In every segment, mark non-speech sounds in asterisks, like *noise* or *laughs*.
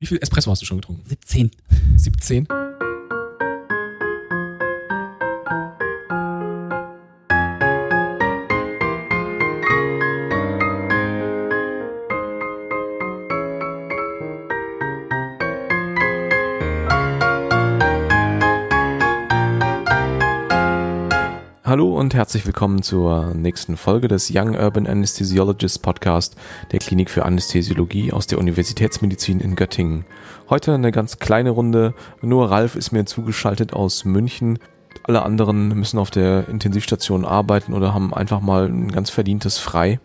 Wie viel Espresso hast du schon getrunken? 17. 17? Und herzlich willkommen zur nächsten Folge des Young Urban Anesthesiologist Podcast der Klinik für Anästhesiologie aus der Universitätsmedizin in Göttingen. Heute eine ganz kleine Runde, nur Ralf ist mir zugeschaltet aus München. Alle anderen müssen auf der Intensivstation arbeiten oder haben einfach mal ein ganz verdientes Frei.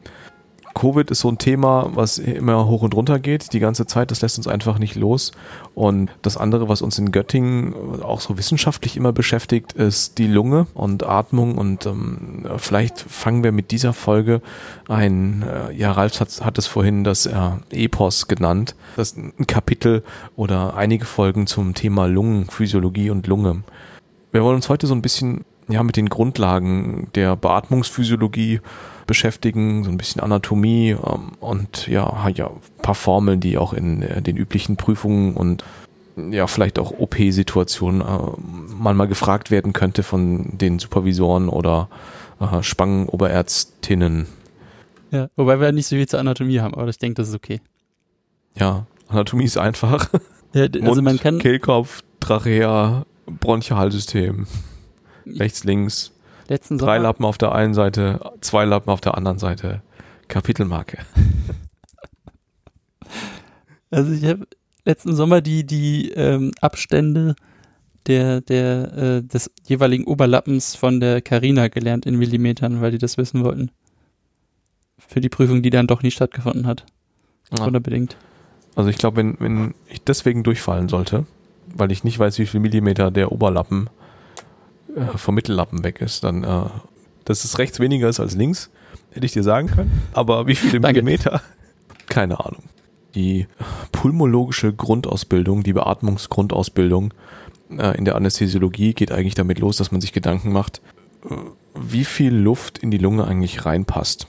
Covid ist so ein Thema, was immer hoch und runter geht, die ganze Zeit. Das lässt uns einfach nicht los. Und das andere, was uns in Göttingen auch so wissenschaftlich immer beschäftigt, ist die Lunge und Atmung. Und ähm, vielleicht fangen wir mit dieser Folge ein, äh, ja, Ralf hat, hat es vorhin das äh, Epos genannt. Das ist ein Kapitel oder einige Folgen zum Thema Lungenphysiologie und Lunge. Wir wollen uns heute so ein bisschen ja, mit den Grundlagen der Beatmungsphysiologie beschäftigen, so ein bisschen Anatomie ähm, und ja, ja, ein paar Formeln, die auch in äh, den üblichen Prüfungen und ja, vielleicht auch OP-Situationen äh, mal gefragt werden könnte von den Supervisoren oder äh, Spangenoberärztinnen. Ja, wobei wir nicht so viel zur Anatomie haben, aber ich denke, das ist okay. Ja, Anatomie ist einfach. Ja, also Mund, man kann. Kehlkopf, Trachea, Bronchialsystem. Rechts, links. Letzten Drei Sommer, Lappen auf der einen Seite, zwei Lappen auf der anderen Seite. Kapitelmarke. *laughs* also ich habe letzten Sommer die, die ähm, Abstände der, der, äh, des jeweiligen Oberlappens von der Carina gelernt in Millimetern, weil die das wissen wollten. Für die Prüfung, die dann doch nie stattgefunden hat. Ja. Oder bedingt. Also ich glaube, wenn, wenn ich deswegen durchfallen sollte, weil ich nicht weiß, wie viel Millimeter der Oberlappen äh, vom Mittellappen weg ist, dann, äh, dass es rechts weniger ist als links, hätte ich dir sagen können. Aber wie viele. Millimeter? Keine Ahnung. Die pulmologische Grundausbildung, die Beatmungsgrundausbildung äh, in der Anästhesiologie geht eigentlich damit los, dass man sich Gedanken macht, äh, wie viel Luft in die Lunge eigentlich reinpasst.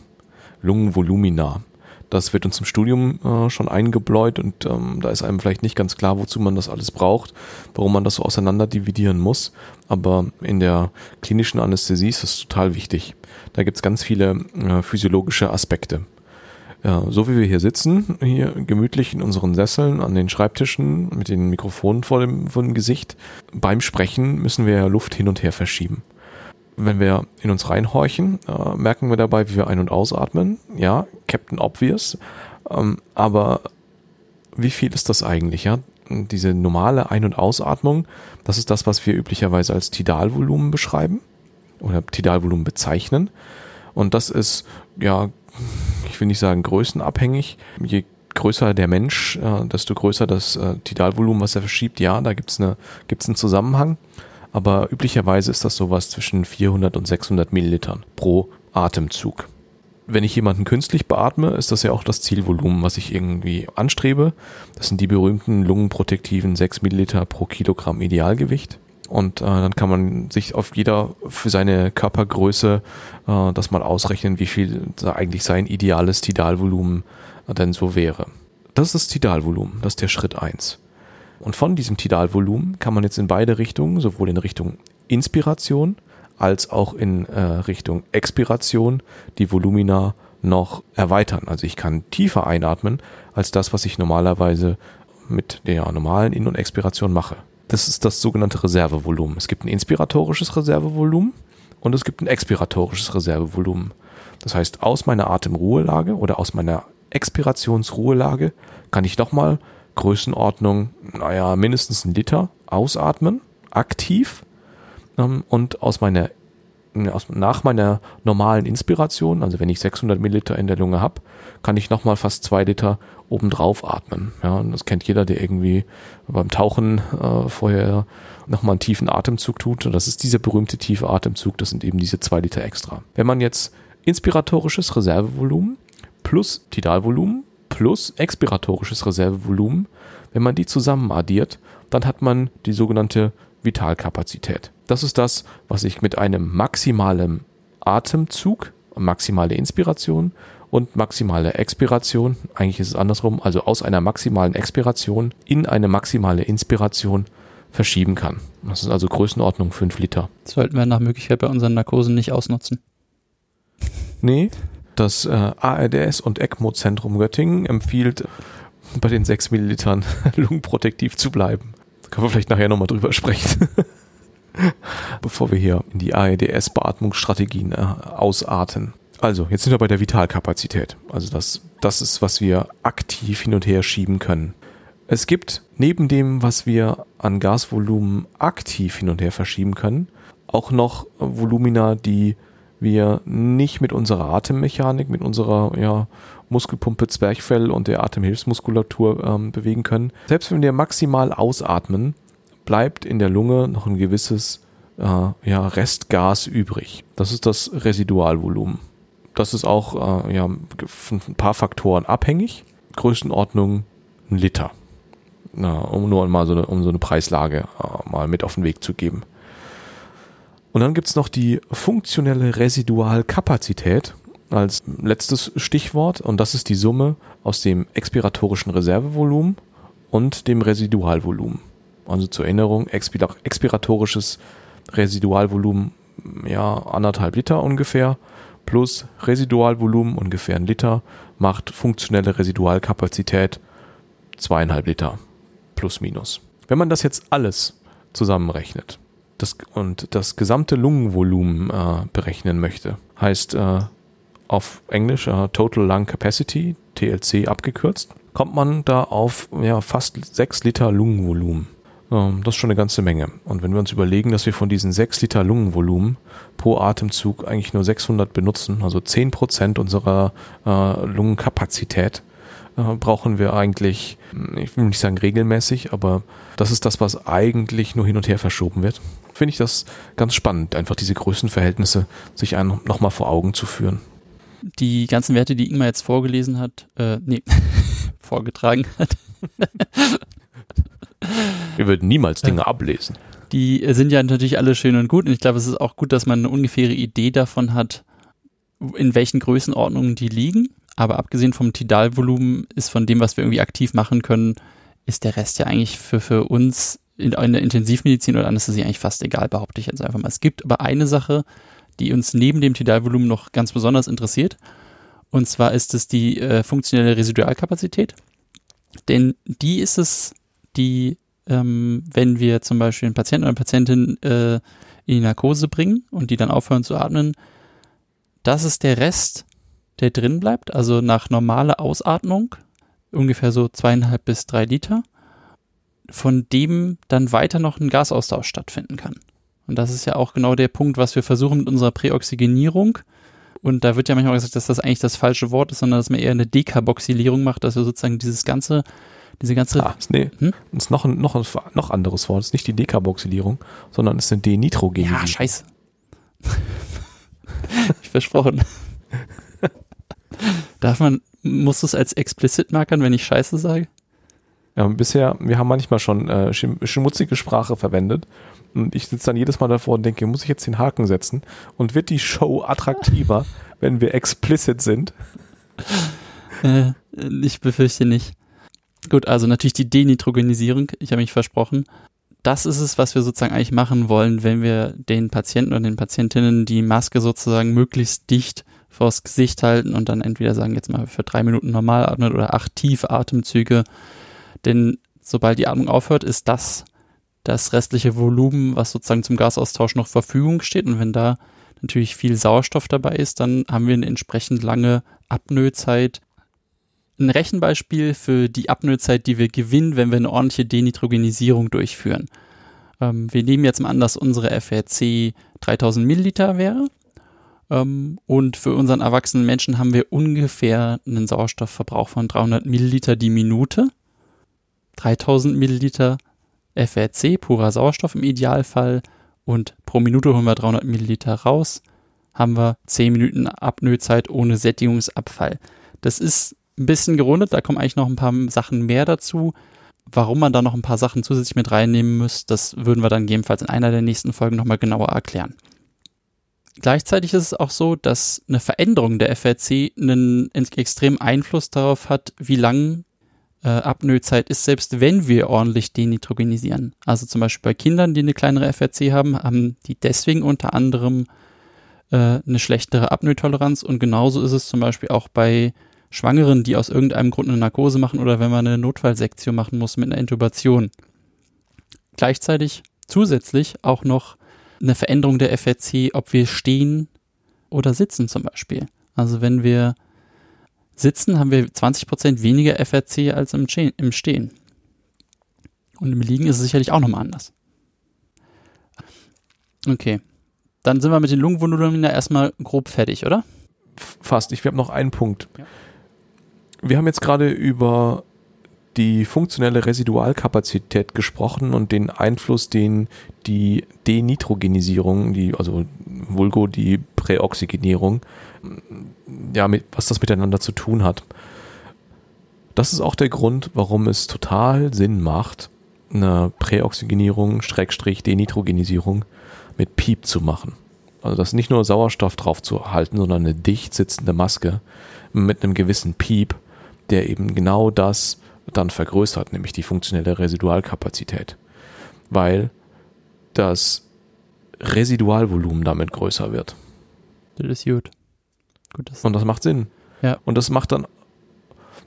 Lungenvolumina. Das wird uns im Studium äh, schon eingebläut und ähm, da ist einem vielleicht nicht ganz klar, wozu man das alles braucht, warum man das so auseinander dividieren muss. Aber in der klinischen Anästhesie ist das total wichtig. Da gibt es ganz viele äh, physiologische Aspekte. Ja, so wie wir hier sitzen, hier gemütlich in unseren Sesseln an den Schreibtischen mit den Mikrofonen vor dem, vor dem Gesicht, beim Sprechen müssen wir Luft hin und her verschieben. Wenn wir in uns reinhorchen, äh, merken wir dabei, wie wir ein- und ausatmen. Ja, Captain Obvious. Ähm, aber wie viel ist das eigentlich? Ja, diese normale Ein- und Ausatmung, das ist das, was wir üblicherweise als Tidalvolumen beschreiben oder Tidalvolumen bezeichnen. Und das ist, ja, ich will nicht sagen größenabhängig. Je größer der Mensch, äh, desto größer das äh, Tidalvolumen, was er verschiebt. Ja, da gibt's eine, gibt's einen Zusammenhang. Aber üblicherweise ist das sowas zwischen 400 und 600 Millilitern pro Atemzug. Wenn ich jemanden künstlich beatme, ist das ja auch das Zielvolumen, was ich irgendwie anstrebe. Das sind die berühmten lungenprotektiven 6 Milliliter pro Kilogramm Idealgewicht. Und äh, dann kann man sich auf jeder für seine Körpergröße äh, das mal ausrechnen, wie viel eigentlich sein ideales Tidalvolumen äh, denn so wäre. Das ist das Tidalvolumen, das ist der Schritt eins. Und von diesem Tidalvolumen kann man jetzt in beide Richtungen, sowohl in Richtung Inspiration als auch in äh, Richtung Expiration, die Volumina noch erweitern. Also ich kann tiefer einatmen als das, was ich normalerweise mit der normalen In- und Expiration mache. Das ist das sogenannte Reservevolumen. Es gibt ein inspiratorisches Reservevolumen und es gibt ein expiratorisches Reservevolumen. Das heißt, aus meiner Atemruhelage oder aus meiner Expirationsruhelage kann ich nochmal Größenordnung, naja, mindestens ein Liter ausatmen, aktiv. Ähm, und aus meiner, aus, nach meiner normalen Inspiration, also wenn ich 600 Milliliter in der Lunge habe, kann ich nochmal fast zwei Liter obendrauf atmen. Ja, und das kennt jeder, der irgendwie beim Tauchen äh, vorher nochmal einen tiefen Atemzug tut. Und das ist dieser berühmte tiefe Atemzug, das sind eben diese zwei Liter extra. Wenn man jetzt inspiratorisches Reservevolumen plus Tidalvolumen plus expiratorisches Reservevolumen, wenn man die zusammen addiert, dann hat man die sogenannte Vitalkapazität. Das ist das, was ich mit einem maximalen Atemzug, maximale Inspiration und maximale Expiration, eigentlich ist es andersrum, also aus einer maximalen Expiration in eine maximale Inspiration verschieben kann. Das ist also Größenordnung 5 Liter. Sollten wir nach Möglichkeit bei unseren Narkosen nicht ausnutzen. Nee, das äh, ARDS und ECMO-Zentrum Göttingen empfiehlt, bei den 6 Millilitern *laughs* lungenprotektiv zu bleiben. Da können wir vielleicht nachher nochmal drüber sprechen. *laughs* Bevor wir hier in die ARDS-Beatmungsstrategien äh, ausarten. Also, jetzt sind wir bei der Vitalkapazität. Also das, das ist, was wir aktiv hin und her schieben können. Es gibt neben dem, was wir an Gasvolumen aktiv hin und her verschieben können, auch noch Volumina, die wir nicht mit unserer Atemmechanik, mit unserer ja, Muskelpumpe Zwerchfell und der Atemhilfsmuskulatur ähm, bewegen können. Selbst wenn wir maximal ausatmen, bleibt in der Lunge noch ein gewisses äh, ja, Restgas übrig. Das ist das Residualvolumen. Das ist auch äh, ja, von ein paar Faktoren abhängig. Größenordnung ein Liter. Na, um nur mal so eine, um so eine Preislage äh, mal mit auf den Weg zu geben. Und dann gibt es noch die funktionelle Residualkapazität als letztes Stichwort und das ist die Summe aus dem expiratorischen Reservevolumen und dem Residualvolumen. Also zur Erinnerung, expiratorisches Residualvolumen ja anderthalb Liter ungefähr plus Residualvolumen ungefähr ein Liter macht funktionelle Residualkapazität zweieinhalb Liter plus minus. Wenn man das jetzt alles zusammenrechnet das, und das gesamte Lungenvolumen äh, berechnen möchte, heißt äh, auf Englisch äh, Total Lung Capacity, TLC abgekürzt, kommt man da auf ja, fast 6 Liter Lungenvolumen. Ähm, das ist schon eine ganze Menge. Und wenn wir uns überlegen, dass wir von diesen 6 Liter Lungenvolumen pro Atemzug eigentlich nur 600 benutzen, also 10 Prozent unserer äh, Lungenkapazität, äh, brauchen wir eigentlich, ich will nicht sagen regelmäßig, aber das ist das, was eigentlich nur hin und her verschoben wird. Finde ich das ganz spannend, einfach diese Größenverhältnisse sich nochmal vor Augen zu führen. Die ganzen Werte, die Ingmar jetzt vorgelesen hat, äh, nee, *laughs* vorgetragen hat. *laughs* Wir würden niemals Dinge ablesen. Die sind ja natürlich alle schön und gut und ich glaube, es ist auch gut, dass man eine ungefähre Idee davon hat, in welchen Größenordnungen die liegen. Aber abgesehen vom Tidalvolumen ist von dem, was wir irgendwie aktiv machen können, ist der Rest ja eigentlich für, für uns in, in der Intensivmedizin oder Anästhesie eigentlich fast egal, behaupte ich jetzt einfach mal. Es gibt aber eine Sache, die uns neben dem Tidalvolumen noch ganz besonders interessiert. Und zwar ist es die äh, funktionelle Residualkapazität. Denn die ist es, die, ähm, wenn wir zum Beispiel einen Patienten oder eine Patientin äh, in die Narkose bringen und die dann aufhören zu atmen, das ist der Rest, der drin bleibt. Also nach normaler Ausatmung ungefähr so zweieinhalb bis drei Liter, von dem dann weiter noch ein Gasaustausch stattfinden kann. Und das ist ja auch genau der Punkt, was wir versuchen mit unserer Präoxygenierung. Und da wird ja manchmal gesagt, dass das eigentlich das falsche Wort ist, sondern dass man eher eine Dekarboxylierung macht, dass wir sozusagen dieses ganze, diese ganze. Ah, ist, nee, hm? ist noch ein, noch ein noch anderes Wort. Es ist nicht die Dekarboxylierung, sondern es ist eine Denitrogenierung. Ja, scheiße. *laughs* ich versprochen. *laughs* Darf man, muss es als explicit markern, wenn ich Scheiße sage? Ja, bisher, wir haben manchmal schon äh, schmutzige Sprache verwendet und ich sitze dann jedes Mal davor und denke, muss ich jetzt den Haken setzen? Und wird die Show attraktiver, *laughs* wenn wir explicit sind? Äh, ich befürchte nicht. Gut, also natürlich die Denitrogenisierung, ich habe mich versprochen. Das ist es, was wir sozusagen eigentlich machen wollen, wenn wir den Patienten oder den Patientinnen die Maske sozusagen möglichst dicht vors Gesicht halten und dann entweder sagen, jetzt mal für drei Minuten normal atmen oder acht tiefe Atemzüge. Denn sobald die Atmung aufhört, ist das das restliche Volumen, was sozusagen zum Gasaustausch noch Verfügung steht. Und wenn da natürlich viel Sauerstoff dabei ist, dann haben wir eine entsprechend lange Apnoezeit. Ein Rechenbeispiel für die Apnoezeit, die wir gewinnen, wenn wir eine ordentliche Denitrogenisierung durchführen. Ähm, wir nehmen jetzt mal an, dass unsere FRC 3000 Milliliter wäre. Ähm, und für unseren erwachsenen Menschen haben wir ungefähr einen Sauerstoffverbrauch von 300 Milliliter die Minute. 3000 Milliliter FRC, purer Sauerstoff im Idealfall. Und pro Minute holen wir 300 Milliliter raus, haben wir 10 Minuten Apnoezeit ohne Sättigungsabfall. Das ist ein bisschen gerundet, da kommen eigentlich noch ein paar Sachen mehr dazu. Warum man da noch ein paar Sachen zusätzlich mit reinnehmen muss, das würden wir dann gegebenenfalls in einer der nächsten Folgen nochmal genauer erklären. Gleichzeitig ist es auch so, dass eine Veränderung der FRC einen extremen Einfluss darauf hat, wie lang äh, Apnoezeit ist, selbst wenn wir ordentlich denitrogenisieren. Also zum Beispiel bei Kindern, die eine kleinere FRC haben, haben die deswegen unter anderem äh, eine schlechtere Apnoe-Toleranz und genauso ist es zum Beispiel auch bei Schwangeren, die aus irgendeinem Grund eine Narkose machen oder wenn man eine Notfallsektion machen muss mit einer Intubation. Gleichzeitig zusätzlich auch noch eine Veränderung der FRC, ob wir stehen oder sitzen zum Beispiel. Also wenn wir sitzen, haben wir 20% weniger FRC als im, im Stehen. Und im Liegen ist es sicherlich auch nochmal anders. Okay. Dann sind wir mit den Lungenvolumina erstmal grob fertig, oder? Fast. Ich habe noch einen Punkt. Ja. Wir haben jetzt gerade über die funktionelle Residualkapazität gesprochen und den Einfluss, den die Denitrogenisierung, die, also vulgo die Präoxygenierung, ja, mit, was das miteinander zu tun hat. Das ist auch der Grund, warum es total Sinn macht, eine Präoxygenierung, Schrägstrich, Denitrogenisierung mit Piep zu machen. Also das nicht nur Sauerstoff drauf zu halten, sondern eine dicht sitzende Maske mit einem gewissen Piep, der eben genau das dann vergrößert, nämlich die funktionelle Residualkapazität. Weil das Residualvolumen damit größer wird. Das ist gut. gut das Und das macht Sinn. Ja. Und das macht dann,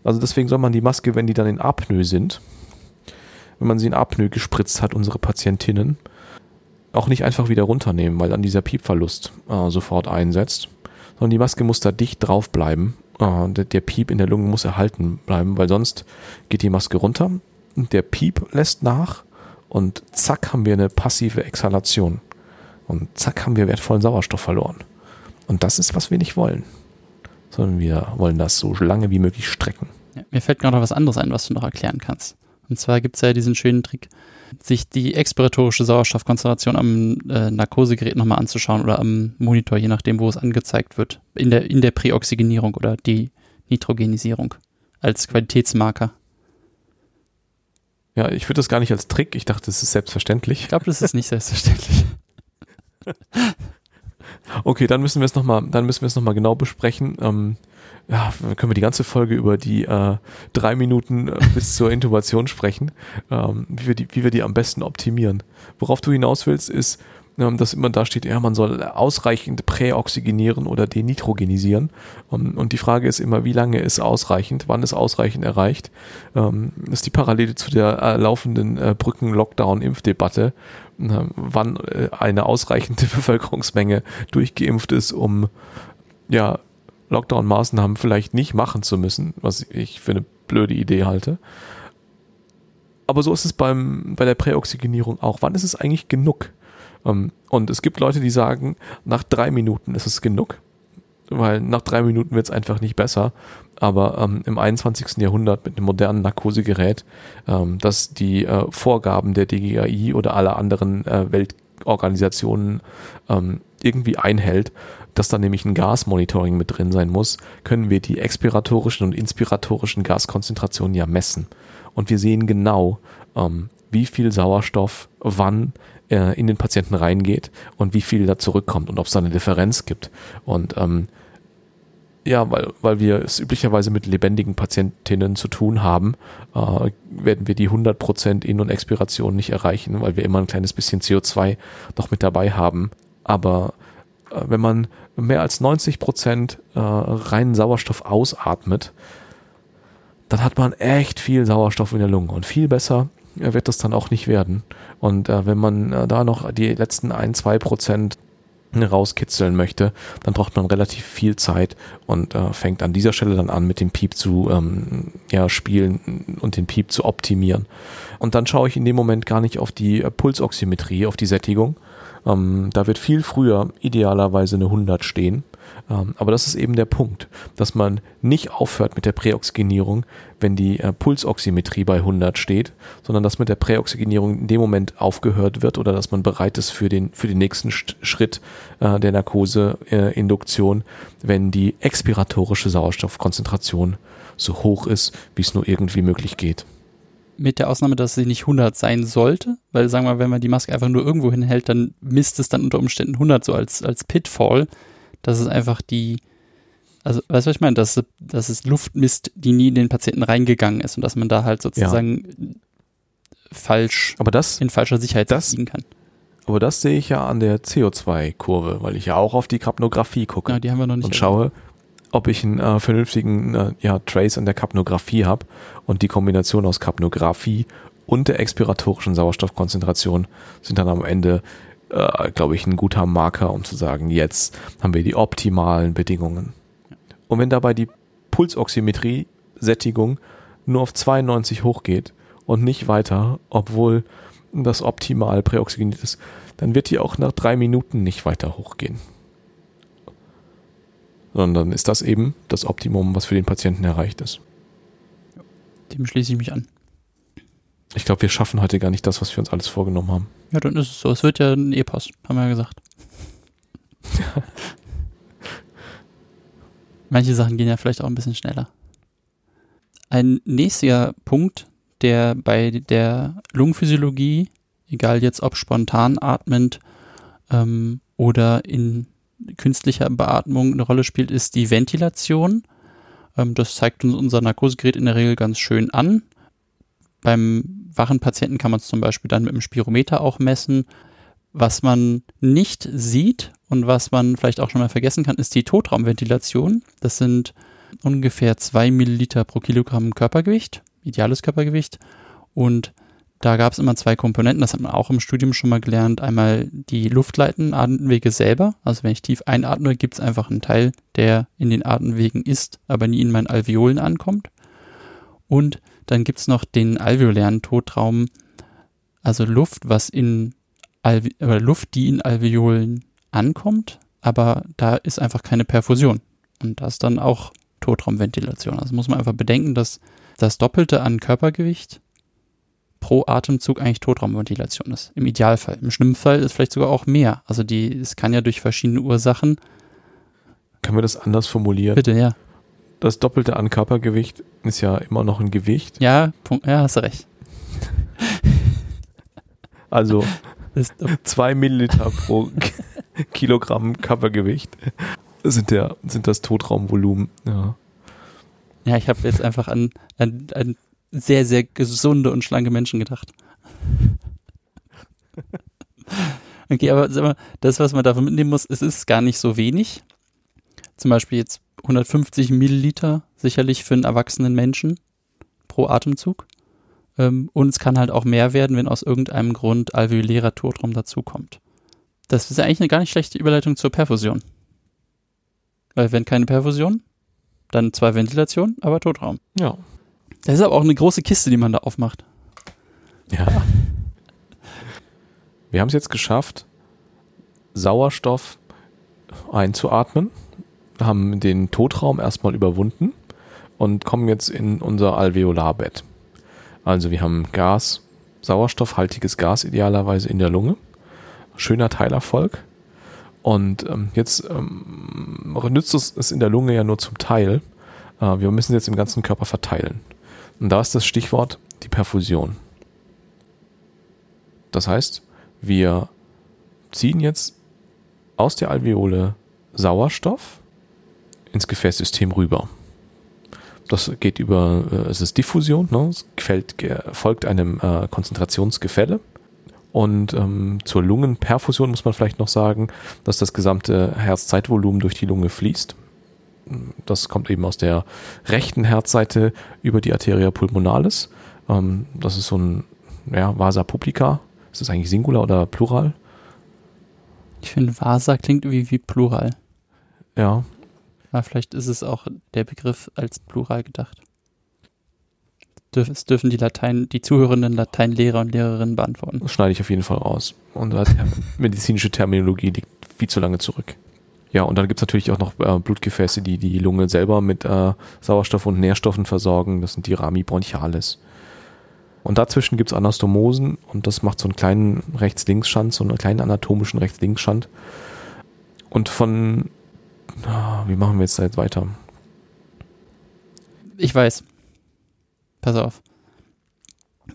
also deswegen soll man die Maske, wenn die dann in Apnoe sind, wenn man sie in Apnoe gespritzt hat, unsere Patientinnen, auch nicht einfach wieder runternehmen, weil dann dieser Piepverlust äh, sofort einsetzt, sondern die Maske muss da dicht drauf bleiben der, der, Piep in der Lunge muss erhalten bleiben, weil sonst geht die Maske runter, der Piep lässt nach und zack haben wir eine passive Exhalation. Und zack haben wir wertvollen Sauerstoff verloren. Und das ist, was wir nicht wollen. Sondern wir wollen das so lange wie möglich strecken. Ja, mir fällt gerade noch was anderes ein, was du noch erklären kannst. Und zwar gibt es ja diesen schönen Trick, sich die expiratorische Sauerstoffkonzentration am äh, Narkosegerät nochmal anzuschauen oder am Monitor, je nachdem, wo es angezeigt wird, in der, in der Präoxygenierung oder die Nitrogenisierung als Qualitätsmarker. Ja, ich würde das gar nicht als Trick, ich dachte, das ist selbstverständlich. Ich glaube, das ist nicht selbstverständlich. *laughs* *laughs* okay, dann müssen wir es nochmal, dann müssen wir es nochmal genau besprechen. Ähm, ja, können wir die ganze Folge über die äh, drei Minuten äh, bis zur *laughs* Intubation sprechen, ähm, wie, wir die, wie wir die am besten optimieren. Worauf du hinaus willst, ist, ähm, dass immer da steht, ja, man soll ausreichend präoxygenieren oder denitrogenisieren. Um, ähm, und die Frage ist immer, wie lange ist ausreichend, wann ist ausreichend erreicht? Ähm, das ist die Parallele zu der äh, laufenden äh, Brücken-Lockdown-Impfdebatte, äh, wann äh, eine ausreichende *laughs* Bevölkerungsmenge durchgeimpft ist, um ja, Lockdown-Maßnahmen vielleicht nicht machen zu müssen, was ich für eine blöde Idee halte. Aber so ist es beim, bei der Präoxygenierung auch. Wann ist es eigentlich genug? Ähm, und es gibt Leute, die sagen, nach drei Minuten ist es genug, weil nach drei Minuten wird es einfach nicht besser. Aber ähm, im 21. Jahrhundert mit einem modernen Narkosegerät, ähm, das die äh, Vorgaben der DGAI oder aller anderen äh, Weltorganisationen ähm, irgendwie einhält, dass da nämlich ein Gasmonitoring mit drin sein muss, können wir die expiratorischen und inspiratorischen Gaskonzentrationen ja messen. Und wir sehen genau, ähm, wie viel Sauerstoff wann äh, in den Patienten reingeht und wie viel da zurückkommt und ob es da eine Differenz gibt. Und ähm, ja, weil, weil wir es üblicherweise mit lebendigen Patientinnen zu tun haben, äh, werden wir die 100% In- und Expiration nicht erreichen, weil wir immer ein kleines bisschen CO2 noch mit dabei haben. Aber äh, wenn man mehr als 90 Prozent äh, reinen Sauerstoff ausatmet, dann hat man echt viel Sauerstoff in der Lunge und viel besser äh, wird das dann auch nicht werden. Und äh, wenn man äh, da noch die letzten ein, zwei Prozent rauskitzeln möchte, dann braucht man relativ viel Zeit und äh, fängt an dieser Stelle dann an, mit dem Piep zu ähm, ja, spielen und den Piep zu optimieren. Und dann schaue ich in dem Moment gar nicht auf die äh, Pulsoximetrie, auf die Sättigung, ähm, da wird viel früher idealerweise eine 100 stehen. Ähm, aber das ist eben der Punkt, dass man nicht aufhört mit der Präoxygenierung, wenn die äh, Pulsoximetrie bei 100 steht, sondern dass mit der Präoxygenierung in dem Moment aufgehört wird oder dass man bereit ist für den, für den nächsten Schritt äh, der Narkoseinduktion, äh, wenn die expiratorische Sauerstoffkonzentration so hoch ist, wie es nur irgendwie möglich geht. Mit der Ausnahme, dass sie nicht 100 sein sollte, weil sagen wir mal, wenn man die Maske einfach nur irgendwo hinhält, dann misst es dann unter Umständen 100 so als, als Pitfall. Das ist einfach die, also weißt du, was ich meine? Dass, dass es Luft misst, die nie in den Patienten reingegangen ist und dass man da halt sozusagen ja. falsch, aber das, in falscher Sicherheit das, liegen kann. Aber das sehe ich ja an der CO2-Kurve, weil ich ja auch auf die Kapnographie gucke. Ja, die haben wir noch nicht. Und schaue, ob ich einen äh, vernünftigen äh, ja, Trace an der Kapnographie habe und die Kombination aus Kapnographie und der expiratorischen Sauerstoffkonzentration sind dann am Ende, äh, glaube ich, ein guter Marker, um zu sagen, jetzt haben wir die optimalen Bedingungen. Und wenn dabei die Pulsoximetrie-Sättigung nur auf 92 hochgeht und nicht weiter, obwohl das optimal präoxygeniert ist, dann wird die auch nach drei Minuten nicht weiter hochgehen sondern ist das eben das Optimum, was für den Patienten erreicht ist. Dem schließe ich mich an. Ich glaube, wir schaffen heute gar nicht das, was wir uns alles vorgenommen haben. Ja, dann ist es so. Es wird ja ein E-Post, haben wir ja gesagt. *laughs* Manche Sachen gehen ja vielleicht auch ein bisschen schneller. Ein nächster Punkt, der bei der Lungenphysiologie, egal jetzt ob spontan atmend ähm, oder in künstlicher Beatmung eine Rolle spielt, ist die Ventilation. Ähm, das zeigt uns unser Narkosegerät in der Regel ganz schön an. Beim wachen Patienten kann man es zum Beispiel dann mit dem Spirometer auch messen. Was man nicht sieht und was man vielleicht auch schon mal vergessen kann, ist die Totraumventilation. Das sind ungefähr zwei Milliliter pro Kilogramm Körpergewicht, ideales Körpergewicht. Und da gab es immer zwei Komponenten, das hat man auch im Studium schon mal gelernt. Einmal die luftleitenden Atemwege selber. Also wenn ich tief einatme, gibt es einfach einen Teil, der in den Atemwegen ist, aber nie in meinen Alveolen ankommt. Und dann gibt es noch den alveolären Totraum, also Luft, was in Alve oder Luft, die in Alveolen ankommt, aber da ist einfach keine Perfusion. Und das ist dann auch Totraumventilation. Also muss man einfach bedenken, dass das Doppelte an Körpergewicht pro Atemzug eigentlich Totraumventilation ist. Im Idealfall. Im schlimmen Fall ist vielleicht sogar auch mehr. Also die, es kann ja durch verschiedene Ursachen. Können wir das anders formulieren? Bitte, ja. Das Doppelte an Körpergewicht ist ja immer noch ein Gewicht. Ja, Punkt, ja, hast recht. *laughs* Also zwei Milliliter pro *laughs* Kilogramm Körpergewicht sind, der, sind das Totraumvolumen. Ja, ja ich habe jetzt einfach an, an, an sehr, sehr gesunde und schlanke Menschen gedacht. *laughs* Okay, aber sag mal, das, was man davon mitnehmen muss, es ist gar nicht so wenig. Zum Beispiel jetzt 150 Milliliter sicherlich für einen erwachsenen Menschen pro Atemzug. Ähm, und es kann halt auch mehr werden, wenn aus irgendeinem Grund alveolärer Totraum dazukommt. Das ist eigentlich eine gar nicht schlechte Überleitung zur Perfusion. Weil wenn keine Perfusion, dann zwei Ventilationen, aber Totraum. Ja. Das ist aber auch eine große Kiste, die man da aufmacht. Ja. *laughs* Wir haben es jetzt geschafft, Sauerstoff einzuatmen, haben den Totraum erstmal überwunden und kommen jetzt in unser Alveolarbett. Also wir haben Gas, sauerstoffhaltiges Gas idealerweise in der Lunge. Schöner Teilerfolg. Und ähm, jetzt ähm, nützt es, es in der Lunge ja nur zum Teil. Äh, wir müssen jetzt im ganzen Körper verteilen. Und da ist das Stichwort die Perfusion. Das heißt, wir ziehen jetzt aus der Alveole Sauerstoff ins Gefäßsystem rüber. Das geht über, äh, es ist Diffusion, ne? es gefällt, folgt einem äh, Konzentrationsgefälle. Und ähm, zur Lungenperfusion muss man vielleicht noch sagen, dass das gesamte Herzzeitvolumen durch die Lunge fließt. Das kommt eben aus der rechten Herzseite über die Arteria pulmonalis. Ähm, das ist so ein ja, Vasa publica. Ist das eigentlich Singular oder Plural? Ich finde, Vasa klingt irgendwie wie Plural. Ja. Aber vielleicht ist es auch der Begriff als Plural gedacht. Es dürfen die Latein, die zuhörenden Lateinlehrer und Lehrerinnen beantworten. Das schneide ich auf jeden Fall raus. Und *laughs* medizinische Terminologie liegt viel zu lange zurück. Ja, und dann gibt's natürlich auch noch äh, Blutgefäße, die die Lunge selber mit äh, Sauerstoff und Nährstoffen versorgen. Das sind die Rami bronchialis. Und dazwischen gibt's Anastomosen und das macht so einen kleinen Rechts-Links-Schand, so einen kleinen anatomischen Rechts-Links-Schand. Und von, ah, wie machen wir jetzt da jetzt weiter? Ich weiß. Pass auf.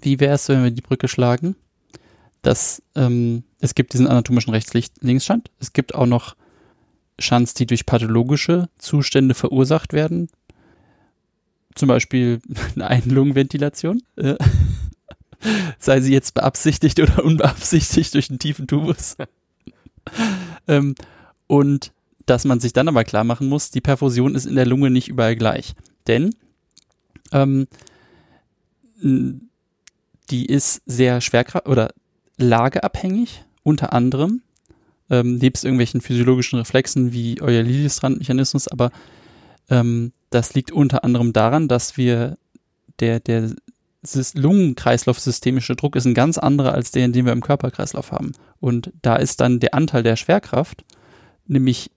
Wie wäre es, wenn wir die Brücke schlagen? Dass ähm, es gibt diesen anatomischen Rechts-Links-Schand. Es gibt auch noch Schands, die durch pathologische Zustände verursacht werden. Zum Beispiel *laughs* eine Einlungenventilation. Äh, *laughs* sei sie jetzt beabsichtigt oder unbeabsichtigt durch einen tiefen Tubus. *laughs* ähm, und dass man sich dann aber klar machen muss, die Perfusion ist in der Lunge nicht überall gleich. Denn ähm, die ist sehr schwerkraft oder lageabhängig, unter anderem, ähm, nebst irgendwelchen physiologischen Reflexen wie euer Liliesrand-Mechanismus, aber ähm, das liegt unter anderem daran, dass wir der, der Lungenkreislauf-systemische Druck ist ein ganz anderer als der, den wir im Körperkreislauf haben. Und da ist dann der Anteil der Schwerkraft nämlich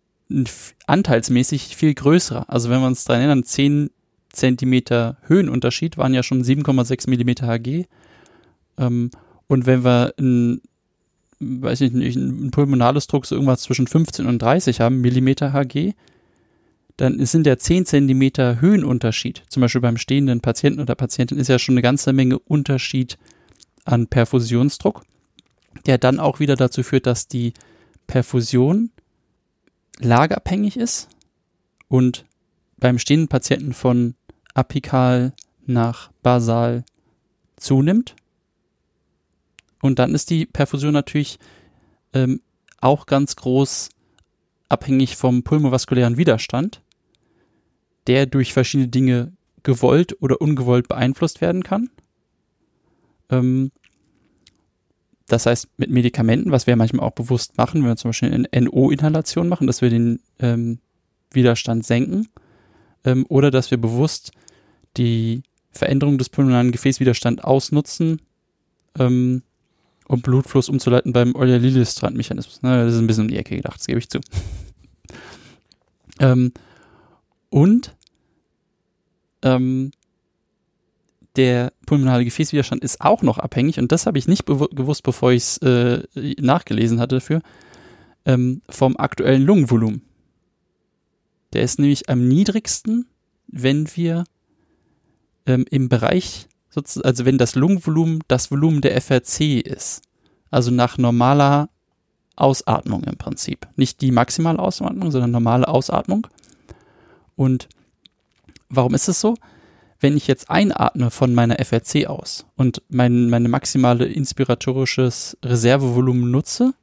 anteilsmäßig viel größerer. Also wenn wir uns daran erinnern, 10 Zentimeter Höhenunterschied waren ja schon 7,6 Millimeter Hg. Ähm, und wenn wir ein, weiß ich nicht, ein pulmonales Druck so irgendwas zwischen 15 und 30 haben, Millimeter Hg, dann sind der 10 Zentimeter Höhenunterschied, zum Beispiel beim stehenden Patienten oder Patientin, ist ja schon eine ganze Menge Unterschied an Perfusionsdruck, der dann auch wieder dazu führt, dass die Perfusion lageabhängig ist und beim stehenden Patienten von apikal nach basal zunimmt. Und dann ist die Perfusion natürlich ähm, auch ganz groß abhängig vom pulmovaskulären Widerstand, der durch verschiedene Dinge gewollt oder ungewollt beeinflusst werden kann. Ähm, das heißt, mit Medikamenten, was wir manchmal auch bewusst machen, wenn wir zum Beispiel eine NO-Inhalation machen, dass wir den ähm, Widerstand senken ähm, oder dass wir bewusst die Veränderung des pulmonalen Gefäßwiderstands ausnutzen, ähm, um Blutfluss umzuleiten beim Euler-Liljestrand-Mechanismus. Ne, das ist ein bisschen um die Ecke gedacht, das gebe ich zu. ähm, und ähm, der pulmonale Gefäßwiderstand ist auch noch abhängig, und das habe ich nicht gewusst, bevor ich es äh, nachgelesen hatte dafür, ähm, vom aktuellen Lungenvolumen. Der ist nämlich am niedrigsten, wenn wir ähm, im Bereich, also wenn das Lungenvolumen das Volumen der FRC ist. Also nach normaler Ausatmung im Prinzip. Nicht die maximale Ausatmung, sondern normale Ausatmung. Und warum ist es so? wenn ich jetzt einatme von meiner FRC aus und mein, meine maximale inspiratorisches Reservevolumen nutze,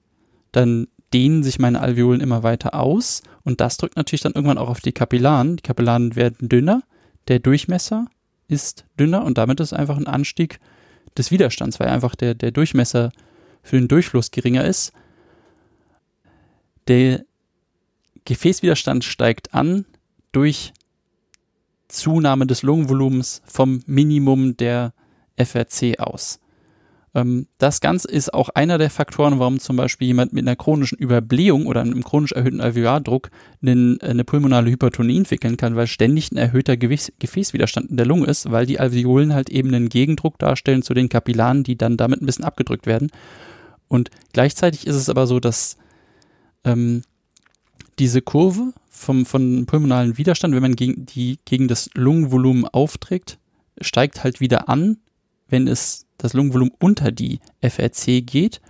dann dehnen sich meine Alveolen immer weiter aus und das drückt natürlich dann irgendwann auch auf die Kapillaren. Die Kapillaren werden dünner, der Durchmesser ist dünner und damit ist einfach ein Anstieg des Widerstands, weil einfach der, der Durchmesser für den Durchfluss geringer ist. Der Gefäßwiderstand steigt an durch Zunahme des Lungenvolumens vom Minimum der FRC aus. Ähm, das Ganze ist auch einer der Faktoren, warum zum Beispiel jemand mit einer chronischen Überblähung oder einem chronisch erhöhten Alveolardruck einen, eine pulmonale Hypertonie entwickeln kann, weil ständig ein erhöhter Gefäß, Gefäßwiderstand in der Lunge ist, weil die Alveolen halt eben einen Gegendruck darstellen zu den Kapillaren, die dann damit ein bisschen abgedrückt werden. Und gleichzeitig ist es aber so, dass ähm, diese Kurve vom, von pulmonalen Widerstand, wenn man gegen, die, gegen das Lungenvolumen aufträgt, steigt halt wieder an, wenn es das Lungenvolumen unter die FRC geht.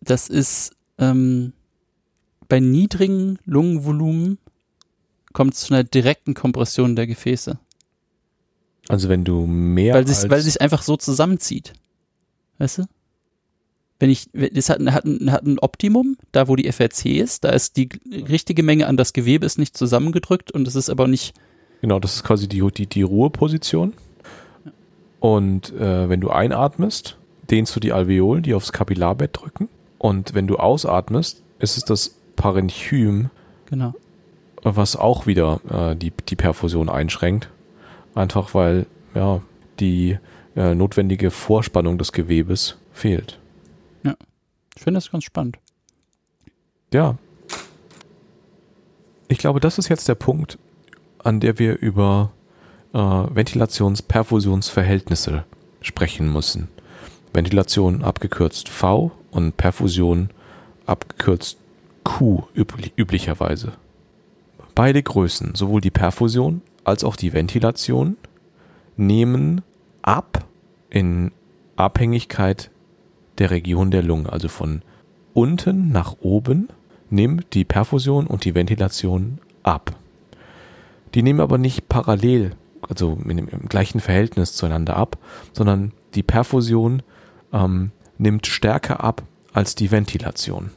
Das ist ähm, bei niedrigen Lungenvolumen kommt es zu einer direkten Kompression der Gefäße. Also wenn du mehr weil sich, weil es sich einfach so zusammenzieht. Weißt du? wenn ich, das hat, hat, hat ein Optimum, da wo die FRC ist, da ist die richtige Menge an das Gewebe ist nicht zusammengedrückt und es ist aber nicht. Genau, das ist quasi die, die, die Ruheposition. Und äh, wenn du einatmest, dehnst du die Alveolen, die aufs Kapillarbett drücken. Und wenn du ausatmest, ist es das Parenchym, genau. was auch wieder äh, die, die Perfusion einschränkt. Einfach weil ja, die äh, notwendige Vorspannung des Gewebes fehlt. Ja. Ich finde das ganz spannend. Ja. Ich glaube, das ist jetzt der Punkt, an der wir über äh, Ventilations-Perfusionsverhältnisse sprechen müssen. Ventilation abgekürzt V und Perfusion abgekürzt Q üblich, üblicherweise. Beide Größen, sowohl die Perfusion als auch die Ventilation, nehmen ab in Abhängigkeit der Region der Lunge, also von unten nach oben nimmt die Perfusion und die Ventilation ab. Die nehmen aber nicht parallel, also im, gleichen Verhältnis zueinander ab, sondern die Perfusion ähm, nimmt stärker ab als die Ventilation.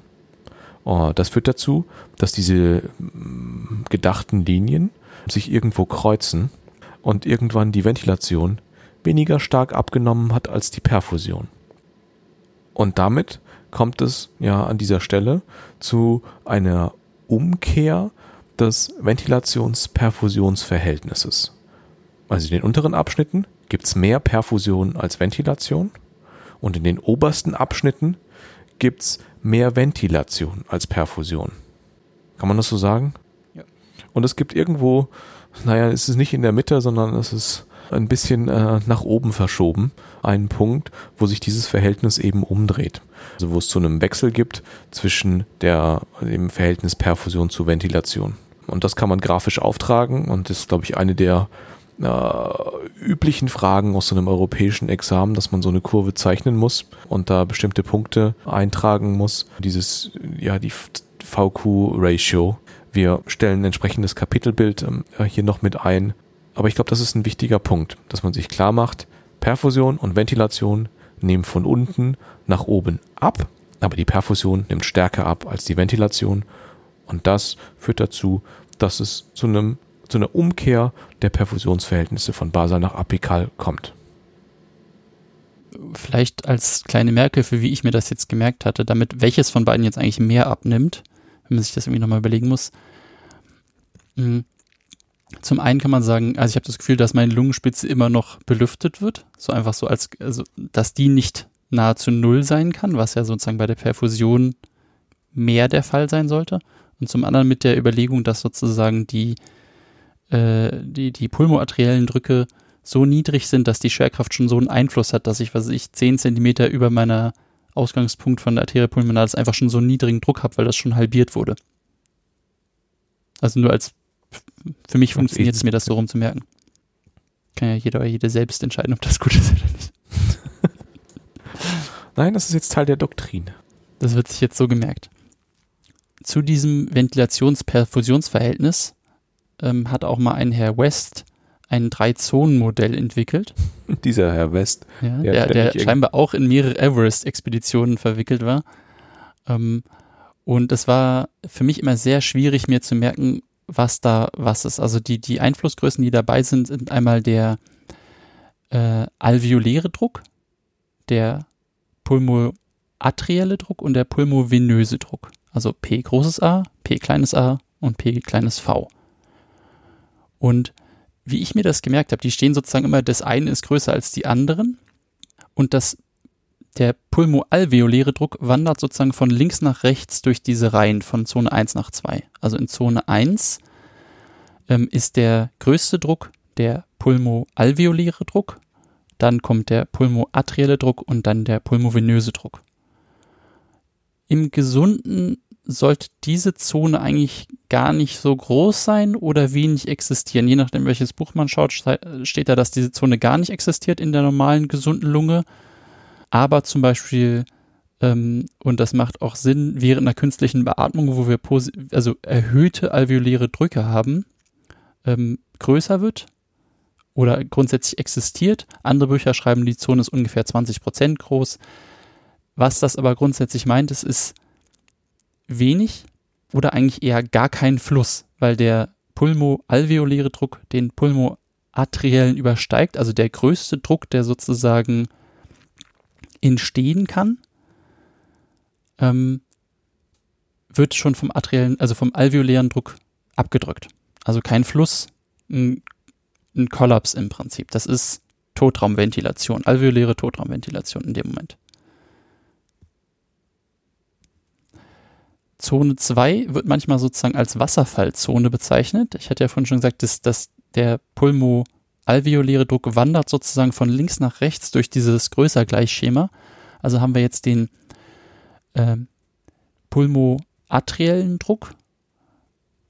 Oh, das führt dazu, dass diese mm, gedachten Linien sich irgendwo kreuzen und irgendwann die Ventilation weniger stark abgenommen hat als die Perfusion. Und damit kommt es ja an dieser Stelle zu einer Umkehr des Ventilations-Perfusionsverhältnisses. Also in den unteren Abschnitten gibt es mehr Perfusion als Ventilation und in den obersten Abschnitten gibt es mehr Ventilation als Perfusion. Kann man das so sagen? Ja. Und es gibt irgendwo, naja, es ist nicht in der Mitte, sondern es ist ein bisschen äh, nach oben verschoben, einen Punkt, wo sich dieses Verhältnis eben umdreht. Also wo es zu einem Wechsel gibt zwischen der, dem Verhältnis Perfusion zu Ventilation. Und das kann man grafisch auftragen und das ist, glaube ich, eine der äh, üblichen Fragen aus so einem europäischen Examen, dass man so eine Kurve zeichnen muss und da bestimmte Punkte eintragen muss. Dieses, ja, die VQ-Ratio. Wir stellen ein entsprechendes Kapitelbild ähm, hier noch mit ein. Aber ich glaube, das ist ein wichtiger Punkt, dass man sich klar macht, Perfusion und Ventilation nehmen von unten nach oben ab, aber die Perfusion nimmt stärker ab als die Ventilation und das führt dazu, dass es zu einem zu einer Umkehr der Perfusionsverhältnisse von basal nach apikal kommt. Vielleicht als kleine Merkhilfe, wie ich mir das jetzt gemerkt hatte, damit welches von beiden jetzt eigentlich mehr abnimmt, wenn man sich das irgendwie nochmal überlegen muss. Hm. Zum einen kann man sagen, also ich habe das Gefühl, dass meine Lungenspitze immer noch belüftet wird, so einfach so als, also dass die nicht nahezu null sein kann, was ja sozusagen bei der Perfusion mehr der Fall sein sollte. Und zum anderen mit der Überlegung, dass sozusagen die, äh, die, die pulmoarteriellen Drücke so niedrig sind, dass die Schwerkraft schon so einen Einfluss hat, dass ich, was ich, 10 Zentimeter über meiner Ausgangspunkt von der Arteria pulmonalis einfach schon so einen niedrigen Druck habe, weil das schon halbiert wurde. Also nur als, für mich funktioniert es mir, das so rumzumerken. Kann ja jeder oder jede selbst entscheiden, ob das gut ist oder nicht. *laughs* Nein, das ist jetzt Teil der Doktrin. Das wird sich jetzt so gemerkt zu diesem Ventilations-Perfusionsverhältnis ähm, hat auch mal ein Herr West ein Drei-Zonen-Modell entwickelt. *laughs* Dieser Herr West. Ja, der, der, der scheinbar auch in mehrere Everest-Expeditionen verwickelt war. Ähm, und es war für mich immer sehr schwierig, mir zu merken, was da was ist. Also die, die Einflussgrößen, die dabei sind, sind einmal der äh, alveoläre Druck, der pulmoatrielle Druck und der pulmovenöse Druck. Also P großes A, P kleines a und P kleines v. Und wie ich mir das gemerkt habe, die stehen sozusagen immer, das eine ist größer als die anderen und das, der pulmoalveoläre Druck wandert sozusagen von links nach rechts durch diese Reihen von Zone 1 nach 2. Also in Zone 1 ähm, ist der größte Druck der pulmoalveoläre Druck, dann kommt der pulmoatrielle Druck und dann der pulmovenöse Druck. Im gesunden sollte diese Zone eigentlich gar nicht so groß sein oder wenig existieren. Je nachdem, welches Buch man schaut, steht da, dass diese Zone gar nicht existiert in der normalen gesunden Lunge. Aber zum Beispiel, ähm, und das macht auch Sinn, während einer künstlichen Beatmung, wo wir also erhöhte alveoläre Drücke haben, ähm, größer wird oder grundsätzlich existiert. Andere Bücher schreiben, die Zone ist ungefähr 20 Prozent groß. Was das aber grundsätzlich meint, es ist wenig oder eigentlich eher gar keinen Fluss, weil der pulmoalveoläre Druck den pulmoarteriellen übersteigt, also der größte Druck, der sozusagen entstehen kann, ähm, wird schon vom arteriellen, also vom alveolären Druck abgedrückt. Also kein Fluss, ein, ein Kollaps im Prinzip. Das ist Totraumventilation, alveoläre Totraumventilation in dem Moment. Zone 2 wird manchmal sozusagen als Wasserfallzone bezeichnet. Ich hatte ja vorhin schon gesagt, dass, dass der Pulmo-alveoläre Druck wandert sozusagen von links nach rechts durch dieses Größer-Gleichschema. Also haben wir jetzt den äh, pulmoarteriellen Druck.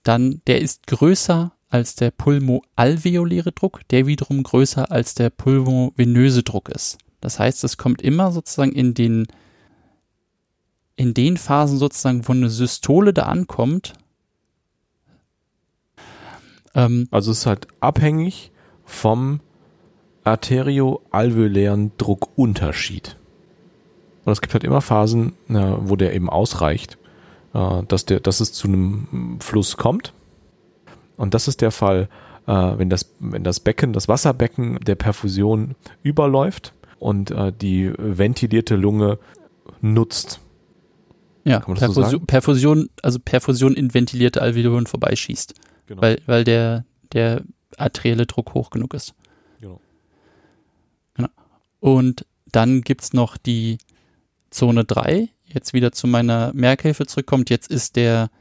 Dann, der ist größer als der pulmoalveoläre Druck, der wiederum größer als der pulmovenöse Druck ist. Das heißt, es kommt immer sozusagen in den, in den Phasen sozusagen, wo eine Systole da ankommt. Ähm, also es ist halt abhängig vom arterioalveolären Druckunterschied. Und es gibt halt immer Phasen, wo der eben ausreicht, äh, dass, der, dass es zu einem Fluss kommt. Und das ist der Fall, äh, wenn, das, wenn das Becken, das Wasserbecken der Perfusion überläuft und äh, die ventilierte Lunge nutzt. Ja, Perfusion, so Perfusion, also Perfusion in ventilierte Alveolen vorbeischießt. Genau. Weil, weil der, der arterielle Druck hoch genug ist. Genau. genau. Und dann gibt es noch die Zone 3, jetzt wieder zu meiner Merkhilfe zurückkommt. Jetzt ist der,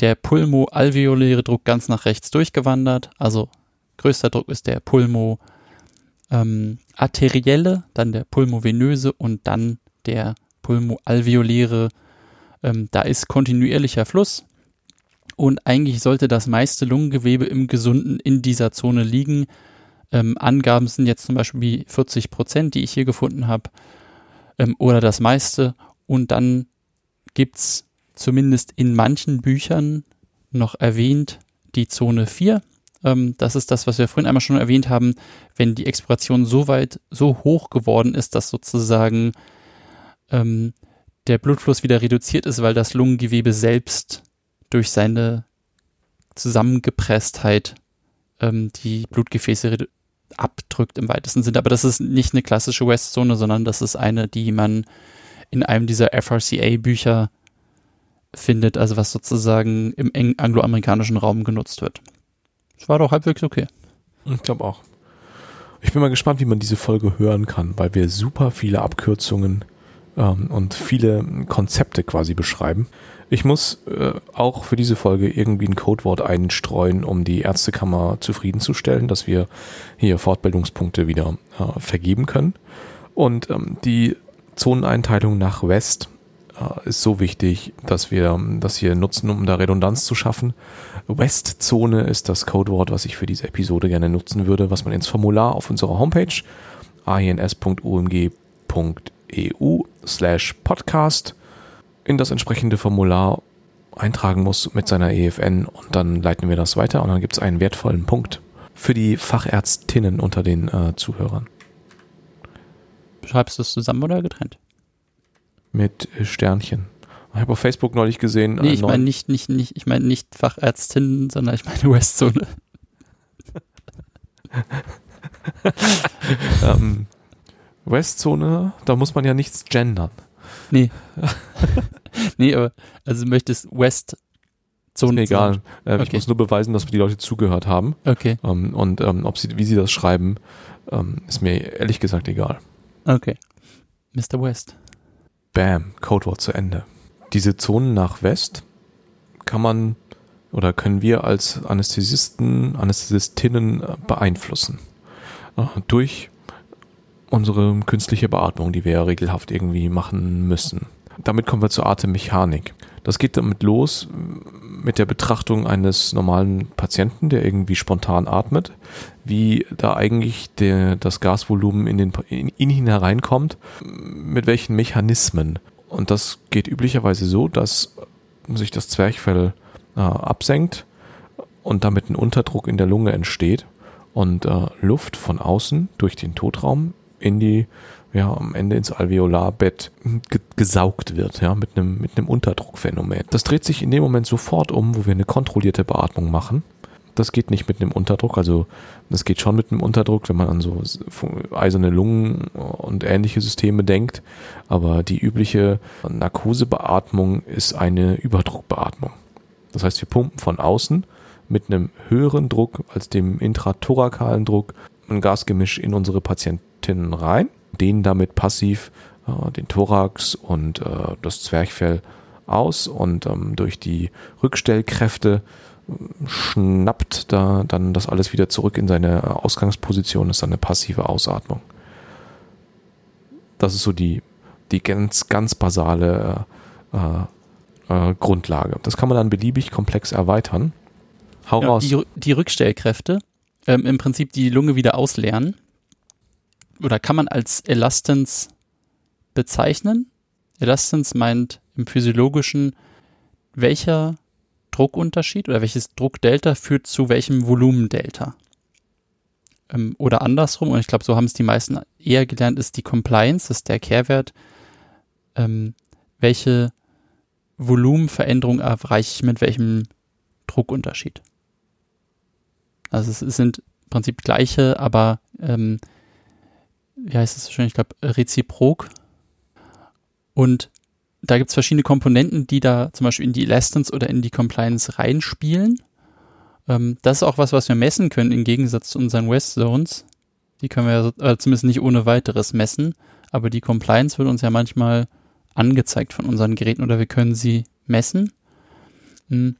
der pulmo-alveoläre Druck ganz nach rechts durchgewandert. Also größter Druck ist der pulmo ähm, arterielle, dann der pulmovenöse und dann der pulmo-alveoläre. Ähm, da ist kontinuierlicher Fluss. Und eigentlich sollte das meiste Lungengewebe im Gesunden in dieser Zone liegen. Ähm, Angaben sind jetzt zum Beispiel 40 Prozent, die ich hier gefunden habe ähm, oder das meiste. Und dann gibt es zumindest in manchen Büchern noch erwähnt die Zone 4. Ähm, das ist das, was wir vorhin einmal schon erwähnt haben, wenn die Expiration so weit, so hoch geworden ist, dass sozusagen ähm, der Blutfluss wieder reduziert ist, weil das Lungengewebe selbst durch seine Zusammengepresstheit ähm, die Blutgefäße abdrückt im weitesten Sinne. Aber das ist nicht eine klassische Westzone, sondern das ist eine, die man in einem dieser FRCA-Bücher findet, also was sozusagen im angloamerikanischen Raum genutzt wird. Das war doch halbwegs okay. Ich glaube auch. Ich bin mal gespannt, wie man diese Folge hören kann, weil wir super viele Abkürzungen ähm, und viele Konzepte quasi beschreiben. Ich muss äh, auch für diese Folge irgendwie ein Codewort einstreuen, um die Ärztekammer zufriedenzustellen, dass wir hier Fortbildungspunkte wieder äh, vergeben können. Und ähm, die Zoneneinteilung nach West äh, ist so wichtig, dass wir das hier nutzen, um da Redundanz zu schaffen. Westzone ist das Codewort, was ich für diese Episode gerne nutzen würde, was man ins Formular auf unserer Homepage ains.umg.eu slash podcast in das entsprechende Formular eintragen muss mit seiner EFN und dann leiten wir das weiter und dann gibt es einen wertvollen Punkt für die Fachärztinnen unter den äh, Zuhörern. Schreibst du es zusammen oder getrennt? Mit äh, Sternchen. Ich habe auf Facebook neulich gesehen. Nee, ich meine nicht, nicht, nicht, ich meine nicht Fachärztinnen, sondern ich meine Westzone. *laughs* ähm, Westzone, da muss man ja nichts gendern. Nee. *laughs* nee, aber also du möchtest West Zone. Egal. Äh, okay. Ich muss nur beweisen, dass die Leute zugehört haben. Okay. Ähm, und ähm, ob sie, wie sie das schreiben, ähm, ist mir ehrlich gesagt egal. Okay. Mr. West. Bam, Codewort zu Ende. Diese Zonen nach West kann man oder können wir als Anästhesisten, Anästhesistinnen äh, beeinflussen. Äh, durch unsere künstliche Beatmung, die wir ja regelhaft irgendwie machen müssen. Damit kommen wir zur Atemmechanik. Das geht damit los mit der Betrachtung eines normalen Patienten, der irgendwie spontan atmet, wie da eigentlich der, das Gasvolumen in, den, in ihn hereinkommt, mit welchen Mechanismen. Und das geht üblicherweise so, dass sich das Zwerchfell äh, absenkt und damit ein Unterdruck in der Lunge entsteht und äh, Luft von außen durch den Totraum in die, ja, am Ende ins Alveolarbett ge gesaugt wird, ja, mit einem, mit einem Unterdruckphänomen. Das dreht sich in dem Moment sofort um, wo wir eine kontrollierte Beatmung machen. Das geht nicht mit einem Unterdruck, also das geht schon mit einem Unterdruck, wenn man an so eiserne Lungen und ähnliche Systeme denkt, aber die übliche Narkosebeatmung ist eine Überdruckbeatmung. Das heißt, wir pumpen von außen mit einem höheren Druck als dem intrathorakalen Druck ein Gasgemisch in unsere Patientinnen rein, dehnen damit passiv äh, den Thorax und äh, das Zwerchfell aus und ähm, durch die Rückstellkräfte äh, schnappt da dann das alles wieder zurück in seine Ausgangsposition, ist dann eine passive Ausatmung. Das ist so die, die ganz, ganz basale äh, äh, Grundlage. Das kann man dann beliebig komplex erweitern. Hau ja, raus. Die, die Rückstellkräfte ähm, im Prinzip die Lunge wieder ausleeren. Oder kann man als Elastance bezeichnen. Elastance meint im physiologischen, welcher Druckunterschied oder welches Druckdelta führt zu welchem Volumendelta. Ähm, oder andersrum, und ich glaube, so haben es die meisten eher gelernt, ist die Compliance, ist der Kehrwert. Ähm, welche Volumenveränderung erreiche ich mit welchem Druckunterschied? Also es sind im Prinzip gleiche, aber ähm, wie heißt es schon? Ich glaube, reziprok. Und da gibt es verschiedene Komponenten, die da zum Beispiel in die Elastance oder in die Compliance reinspielen. Ähm, das ist auch was, was wir messen können im Gegensatz zu unseren West Zones. Die können wir äh, zumindest nicht ohne weiteres messen, aber die Compliance wird uns ja manchmal angezeigt von unseren Geräten oder wir können sie messen. Hm.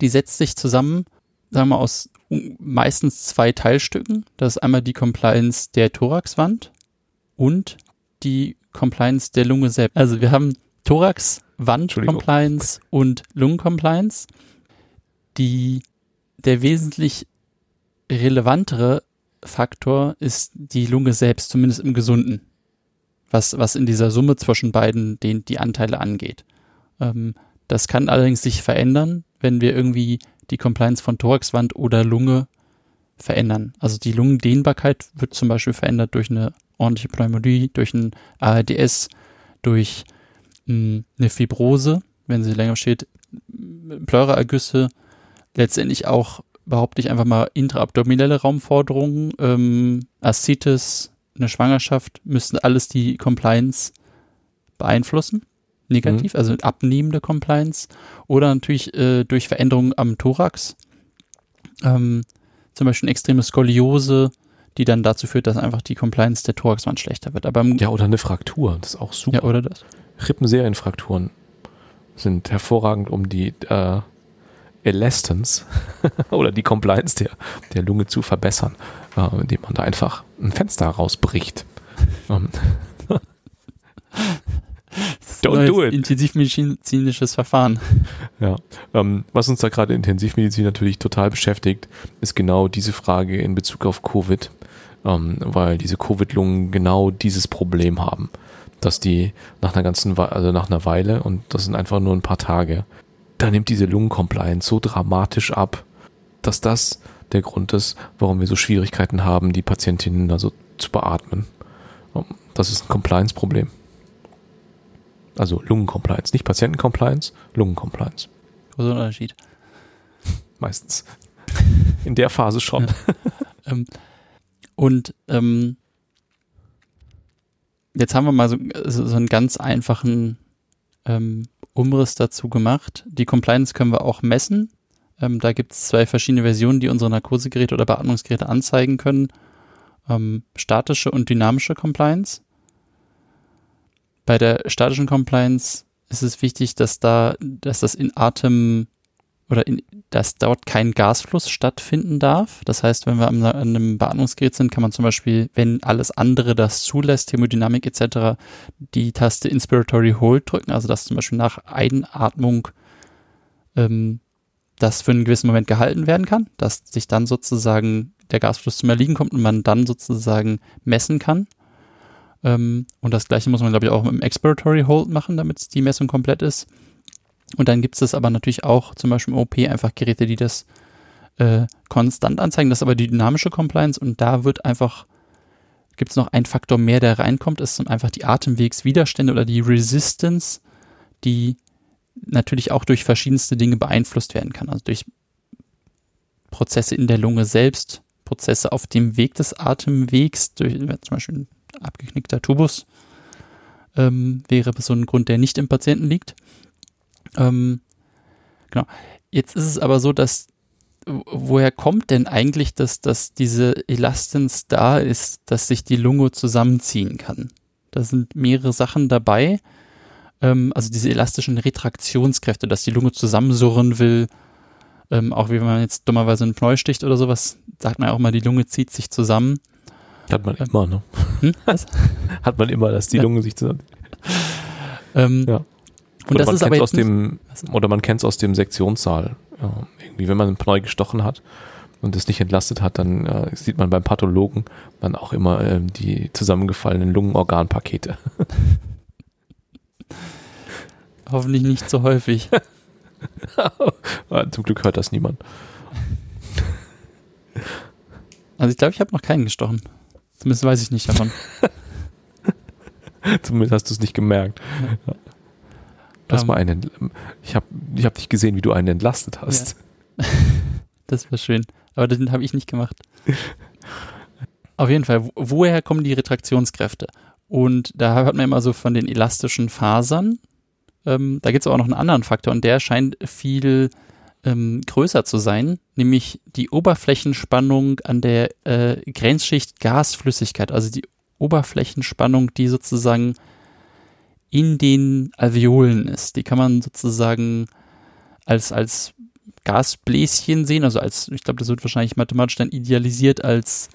Die setzt sich zusammen, sagen wir, aus meistens zwei Teilstücken. Das ist einmal die Compliance der Thoraxwand und die Compliance der Lunge selbst. Also wir haben Thorax, Wand Compliance und Lungen Compliance. Die, der wesentlich relevantere Faktor ist die Lunge selbst, zumindest im Gesunden. Was, was in dieser Summe zwischen beiden den, die Anteile angeht. Ähm, das kann allerdings sich verändern, wenn wir irgendwie die Compliance von Thoraxwand oder Lunge verändern. Also die Lungendehnbarkeit wird zum Beispiel verändert durch eine ordentliche Pneumonie, durch ein ARDS, durch hm, eine Fibrose, wenn sie länger steht, Pleuraergüsse, letztendlich auch behaupte ich einfach mal intraabdominelle Raumforderungen, ähm, Aszites, eine Schwangerschaft, müssten alles die Compliance beeinflussen. Negativ, mhm. also abnehmende Compliance. Oder natürlich äh, durch Veränderungen am Thorax. Ähm, zum Beispiel eine extreme Skoliose, die dann dazu führt, dass einfach die Compliance der Thoraxwand schlechter wird. Aber ja, oder eine Fraktur, das ist auch super. Ja, oder das. Rippenserienfrakturen sind hervorragend, um die äh, Elastance *laughs* oder die Compliance der, der Lunge zu verbessern, äh, indem man da einfach ein Fenster rausbricht. *laughs* Don't do it. Intensivmedizinisches Verfahren. *laughs* Ja, ähm, was uns da gerade in Intensivmedizin natürlich total beschäftigt, ist genau diese Frage in Bezug auf Covid, ähm, weil diese Covid-Lungen genau dieses Problem haben, dass die nach einer ganzen, We also nach einer Weile und das sind einfach nur ein paar Tage, da nimmt diese Lungencompliance so dramatisch ab, dass das der Grund ist, warum wir so Schwierigkeiten haben, die Patientinnen da so zu beatmen. Ähm, das ist ein Compliance-Problem. Also Lungencompliance, nicht Patientencompliance, Lungencompliance. Großer Unterschied. *laughs* Meistens. In der Phase schon. Ja. ähm, und ähm, jetzt haben wir mal so, so einen ganz einfachen ähm, Umriss dazu gemacht. Die Compliance können wir auch messen. Ähm, da gibt es zwei verschiedene Versionen, die unsere Narkosegeräte oder Beatmungsgeräte anzeigen können. Ähm, statische und dynamische Compliance. Bei der statischen Compliance ist es wichtig, dass da, dass das in Atem oder in, dass dort kein Gasfluss stattfinden darf. Das heißt, wenn wir an einem Beatmungsgerät sind, kann man zum Beispiel, wenn alles andere das zulässt, Thermodynamik etc., die Taste Inspiratory Hold drücken, also dass zum Beispiel nach Einatmung ähm, das für einen gewissen Moment gehalten werden kann, dass sich dann sozusagen der Gasfluss zum Erliegen kommt und man dann sozusagen messen kann. Ähm, und das gleiche muss man, glaube ich, auch mit dem Expiratory Hold machen, damit die Messung komplett ist. Und dann gibt es aber natürlich auch zum Beispiel im OP einfach Geräte, die das äh, konstant anzeigen. Das ist aber die dynamische Compliance und da wird einfach, gibt es noch einen Faktor mehr, der reinkommt, ist einfach die Atemwegswiderstände oder die Resistance, die natürlich auch durch verschiedenste Dinge beeinflusst werden kann. Also durch Prozesse in der Lunge selbst, Prozesse auf dem Weg des Atemwegs, durch zum Beispiel abgeknickter Tubus ähm, wäre so ein Grund, der nicht im Patienten liegt. Ähm, genau. Jetzt ist es aber so, dass woher kommt denn eigentlich, dass, dass diese Elastance da ist, dass sich die Lunge zusammenziehen kann? Da sind mehrere Sachen dabei. Ähm, also diese elastischen Retraktionskräfte, dass die Lunge zusammensurren will. Ähm, auch wie wenn man jetzt dummerweise einen Pneu sticht oder sowas, sagt man ja auch mal, die Lunge zieht sich zusammen. Hat man immer, ne? Hm? *laughs* Hat man immer, dass die Lunge sich zusammen. Ähm, ja. Und oder das ist aber aus dem, oder man kennt es aus dem Sektionssaal. Ja, irgendwie, wenn man einen Pneu gestochen hat, und es nicht entlastet hat, dann äh, sieht man beim Pathologen dann auch immer äh, die zusammengefallenen Lungenorganpakete. *laughs* Hoffentlich nicht so häufig. *laughs* Zum Glück hört das niemand. Also ich glaube, ich habe noch keinen gestochen. Zumindest weiß ich nicht davon. *laughs* Zumindest hast du es nicht gemerkt. Ja. Hast um, mal einen. Ich habe ich hab dich gesehen, wie du einen entlastet hast. Ja. *laughs* das war schön. Aber den habe ich nicht gemacht. *laughs* Auf jeden Fall, woher kommen die Retraktionskräfte? Und da hört man immer so von den elastischen Fasern. Ähm, da gibt es aber auch noch einen anderen Faktor und der scheint viel ähm, größer zu sein, nämlich die Oberflächenspannung an der äh, Grenzschicht Gasflüssigkeit, also die Oberflächenspannung, die sozusagen in den Alveolen ist. Die kann man sozusagen als, als Gasbläschen sehen, also als, ich glaube, das wird wahrscheinlich mathematisch dann idealisiert als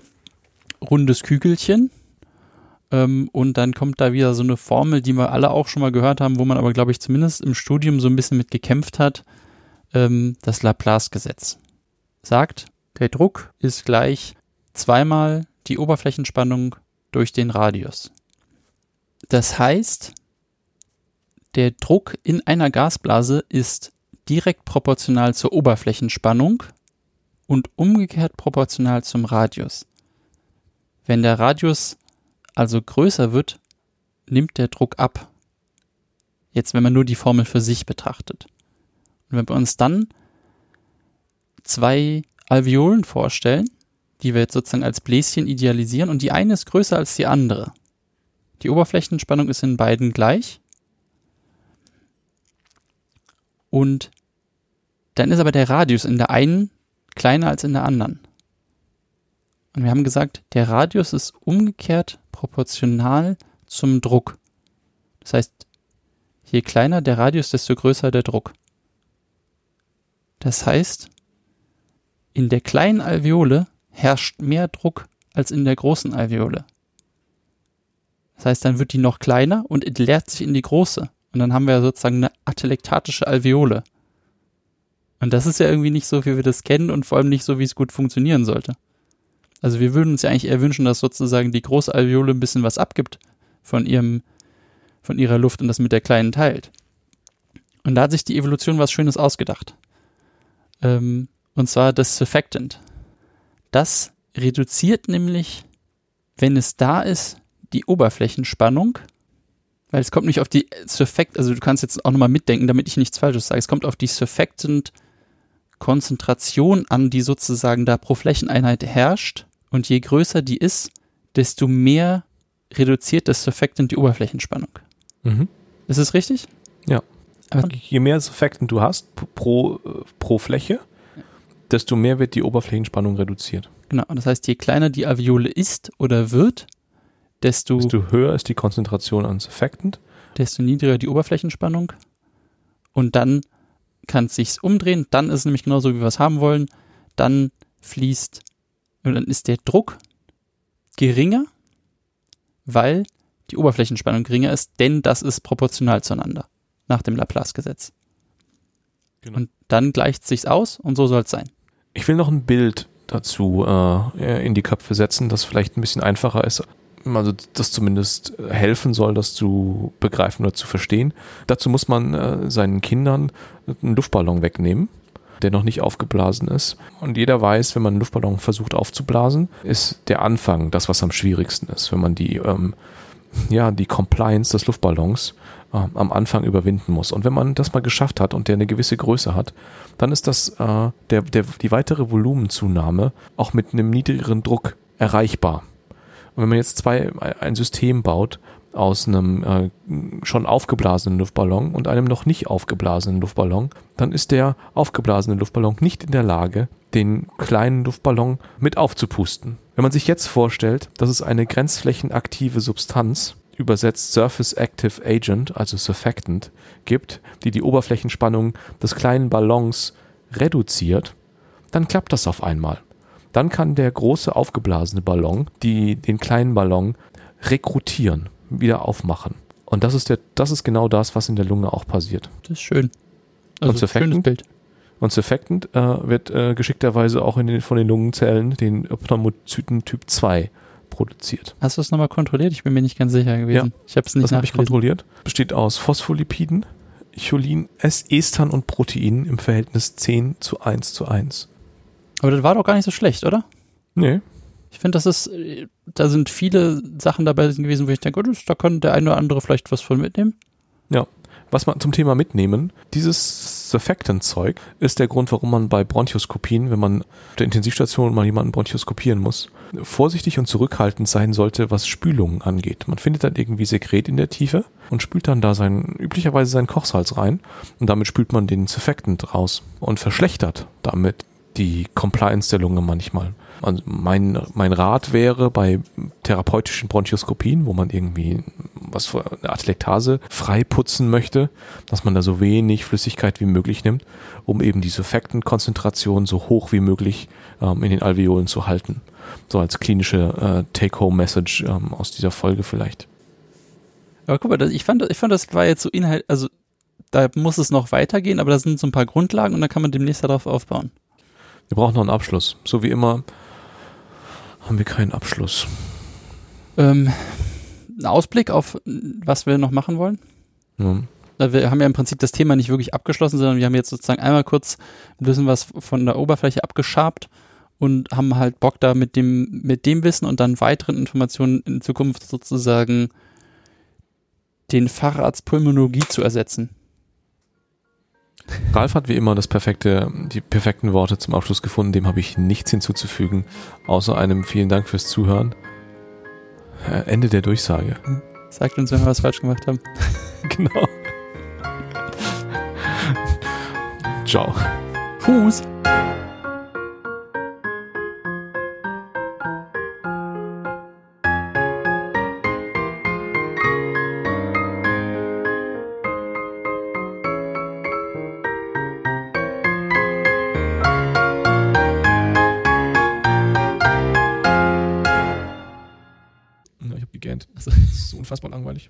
rundes Kügelchen. Ähm, und dann kommt da wieder so eine Formel, die wir alle auch schon mal gehört haben, wo man aber, glaube ich, zumindest im Studium so ein bisschen mit gekämpft hat. Ähm, das Laplace-Gesetz sagt, der Druck ist gleich zweimal die Oberflächenspannung durch den Radius. Das heißt, der Druck in einer Gasblase ist direkt proportional zur Oberflächenspannung und umgekehrt proportional zum Radius. Wenn der Radius also größer wird, nimmt der Druck ab. Jetzt, wenn man nur die Formel für sich betrachtet. Und wenn wir uns dann zwei Alveolen vorstellen, die wir jetzt sozusagen als Bläschen idealisieren und die eine ist größer als die andere. Die Oberflächenspannung ist in beiden gleich. Und dann ist aber der Radius in der einen kleiner als in der anderen. Und wir haben gesagt, der Radius ist umgekehrt proportional zum Druck. Das heißt, je kleiner der Radius, desto größer der Druck. Das heißt, in der kleinen Alveole herrscht mehr Druck als in der großen Alveole. Das heißt, dann wird die noch kleiner und entleert sich in die große. Und dann haben wir sozusagen eine atelektatische Alveole. Und das ist ja irgendwie nicht so, wie wir das kennen und vor allem nicht so, wie es gut funktionieren sollte. Also wir würden uns ja eigentlich eher wünschen, dass sozusagen die große Alveole ein bisschen was abgibt von ihrem, von ihrer Luft und das mit der kleinen teilt. Und da hat sich die Evolution was Schönes ausgedacht. Ähm, und zwar das Surfactant. Das reduziert nämlich, wenn es da ist, die Oberflächenspannung, weil es kommt nicht auf die Surfactant, also du kannst jetzt auch nochmal mitdenken, damit ich nichts Falsches sage, es kommt auf die Surfactant Konzentration an, die sozusagen da pro Flächeneinheit herrscht. Und je größer die ist, desto mehr reduziert das Surfactant die Oberflächenspannung. Mhm. Ist es richtig? Ja. Aber je mehr Surfactant du hast pro, pro Fläche, desto mehr wird die Oberflächenspannung reduziert. Genau, das heißt, je kleiner die Alveole ist oder wird, desto, desto höher ist die Konzentration an Surfactant. Desto niedriger die Oberflächenspannung. Und dann kann es sich umdrehen, dann ist es nämlich genauso, wie wir es haben wollen. Dann fließt, und dann ist der Druck geringer, weil die Oberflächenspannung geringer ist, denn das ist proportional zueinander nach dem Laplace-Gesetz. Genau. Und dann gleicht sich's aus und so soll es sein. Ich will noch ein Bild dazu äh, in die Köpfe setzen, das vielleicht ein bisschen einfacher ist, also das zumindest helfen soll, das zu begreifen oder zu verstehen. Dazu muss man äh, seinen Kindern einen Luftballon wegnehmen, der noch nicht aufgeblasen ist. Und jeder weiß, wenn man einen Luftballon versucht aufzublasen, ist der Anfang das, was am schwierigsten ist, wenn man die, ähm, ja, die Compliance des Luftballons äh, am Anfang überwinden muss. Und wenn man das mal geschafft hat und der eine gewisse Größe hat, dann ist das äh, der, der, die weitere Volumenzunahme auch mit einem niedrigeren Druck erreichbar. Und wenn man jetzt zwei, ein System baut aus einem äh, schon aufgeblasenen Luftballon und einem noch nicht aufgeblasenen Luftballon, dann ist der aufgeblasene Luftballon nicht in der Lage, den kleinen Luftballon mit aufzupusten. Wenn man sich jetzt vorstellt, dass es eine grenzflächenaktive Substanz, übersetzt Surface Active Agent, also Surfactant, gibt, die die Oberflächenspannung des kleinen Ballons reduziert, dann klappt das auf einmal. Dann kann der große aufgeblasene Ballon die, den kleinen Ballon rekrutieren, wieder aufmachen. Und das ist, der, das ist genau das, was in der Lunge auch passiert. Das ist schön. Also und Surfactant, Bild. Und Surfactant äh, wird äh, geschickterweise auch in den, von den Lungenzellen, den Pneumozyten Typ 2, produziert. Hast du es nochmal kontrolliert? Ich bin mir nicht ganz sicher gewesen. Ja, ich habe es nicht Das habe ich kontrolliert. Besteht aus Phospholipiden, Cholin, S, Estern und Proteinen im Verhältnis 10 zu 1 zu 1. Aber das war doch gar nicht so schlecht, oder? Nee, Ich finde, das ist, da sind viele Sachen dabei gewesen, wo ich denke, oh, da kann der eine oder andere vielleicht was von mitnehmen. Was man zum Thema mitnehmen, dieses Surfactant-Zeug ist der Grund, warum man bei Bronchoskopien, wenn man auf der Intensivstation mal jemanden bronchoskopieren muss, vorsichtig und zurückhaltend sein sollte, was Spülungen angeht. Man findet dann irgendwie Sekret in der Tiefe und spült dann da sein, üblicherweise seinen Kochsalz rein und damit spült man den Surfactant raus und verschlechtert damit die Compliance der Lunge manchmal. Also mein, mein Rat wäre bei therapeutischen Bronchoskopien, wo man irgendwie was für eine Atelektase freiputzen möchte, dass man da so wenig Flüssigkeit wie möglich nimmt, um eben die Surfactant-Konzentration so hoch wie möglich ähm, in den Alveolen zu halten. So als klinische äh, Take-Home-Message ähm, aus dieser Folge vielleicht. Aber guck mal, das, ich, fand, ich fand, das war jetzt so Inhalt, also da muss es noch weitergehen, aber da sind so ein paar Grundlagen und da kann man demnächst darauf aufbauen. Wir brauchen noch einen Abschluss. So wie immer haben wir keinen Abschluss. Ähm, ein Ausblick auf, was wir noch machen wollen? Ja. Wir haben ja im Prinzip das Thema nicht wirklich abgeschlossen, sondern wir haben jetzt sozusagen einmal kurz ein bisschen was von der Oberfläche abgeschabt und haben halt Bock da mit dem, mit dem Wissen und dann weiteren Informationen in Zukunft sozusagen den Facharzt Pulmonologie zu ersetzen. Ralf hat wie immer das perfekte, die perfekten Worte zum Abschluss gefunden. Dem habe ich nichts hinzuzufügen, außer einem vielen Dank fürs Zuhören. Äh, Ende der Durchsage. Sagt uns, wenn wir was falsch gemacht haben. *laughs* genau. *laughs* Ciao. Fuß. Unfassbar langweilig.